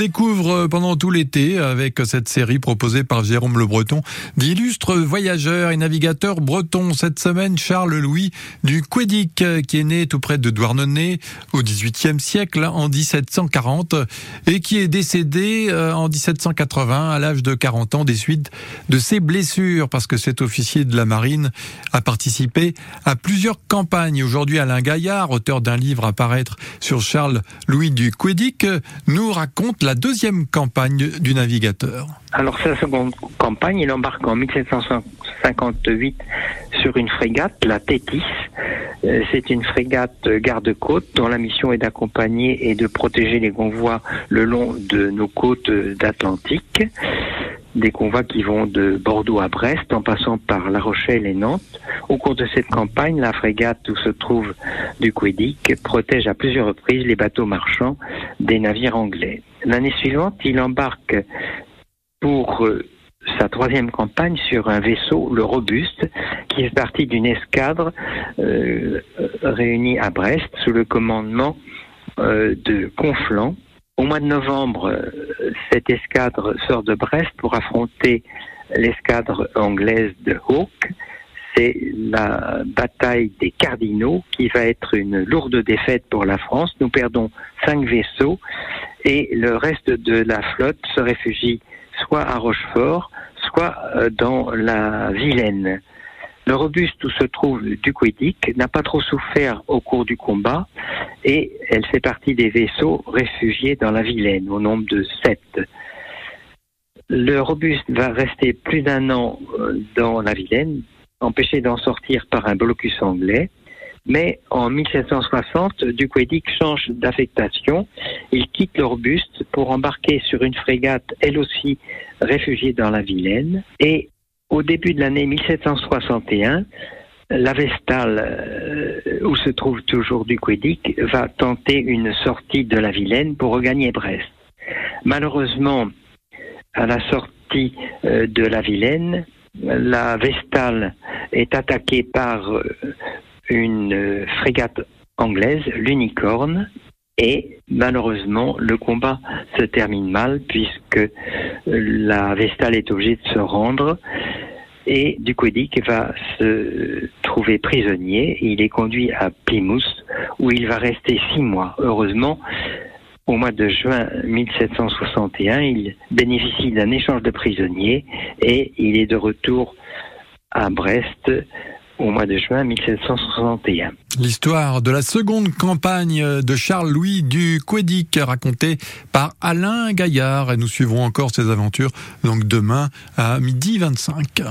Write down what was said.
découvre pendant tout l'été avec cette série proposée par Jérôme Le Breton d'illustres voyageurs et navigateurs bretons. Cette semaine, Charles Louis du Quédic qui est né tout près de Douarnenez au XVIIIe siècle en 1740 et qui est décédé euh, en 1780 à l'âge de 40 ans des suites de ses blessures parce que cet officier de la marine a participé à plusieurs campagnes. Aujourd'hui, Alain Gaillard, auteur d'un livre à paraître sur Charles Louis du Quédic, nous raconte la deuxième campagne du navigateur. Alors, la seconde campagne. Il embarque en 1758 sur une frégate, la Tétis. Euh, c'est une frégate garde-côte dont la mission est d'accompagner et de protéger les convois le long de nos côtes d'Atlantique des convois qui vont de Bordeaux à Brest en passant par La Rochelle et Nantes. Au cours de cette campagne, la frégate où se trouve du Quédic protège à plusieurs reprises les bateaux marchands des navires anglais. L'année suivante, il embarque pour euh, sa troisième campagne sur un vaisseau, le Robuste, qui est parti d'une escadre euh, réunie à Brest sous le commandement euh, de Conflans. Au mois de novembre, cette escadre sort de Brest pour affronter l'escadre anglaise de Hawke. C'est la bataille des Cardinaux qui va être une lourde défaite pour la France. Nous perdons cinq vaisseaux et le reste de la flotte se réfugie soit à Rochefort, soit euh, dans la Vilaine. Le robuste où se trouve Duquedic n'a pas trop souffert au cours du combat et elle fait partie des vaisseaux réfugiés dans la Vilaine au nombre de sept. Le robuste va rester plus d'un an euh, dans la Vilaine, empêché d'en sortir par un blocus anglais. Mais en 1760, Duquedic change d'affectation. Il quitte le robuste pour embarquer sur une frégate, elle aussi réfugiée dans la Vilaine. Et au début de l'année 1761, la Vestale, euh, où se trouve toujours Duquedic, va tenter une sortie de la Vilaine pour regagner Brest. Malheureusement, à la sortie euh, de la Vilaine, la Vestale est attaquée par euh, une frégate anglaise, l'Unicorn, et malheureusement, le combat se termine mal puisque la Vestale est obligée de se rendre et Duquedic va se trouver prisonnier. Il est conduit à Plymouth où il va rester six mois. Heureusement, au mois de juin 1761, il bénéficie d'un échange de prisonniers et il est de retour à Brest au mois de juin 1761. L'histoire de la seconde campagne de Charles-Louis du Quédic racontée par Alain Gaillard et nous suivrons encore ses aventures donc demain à midi 25.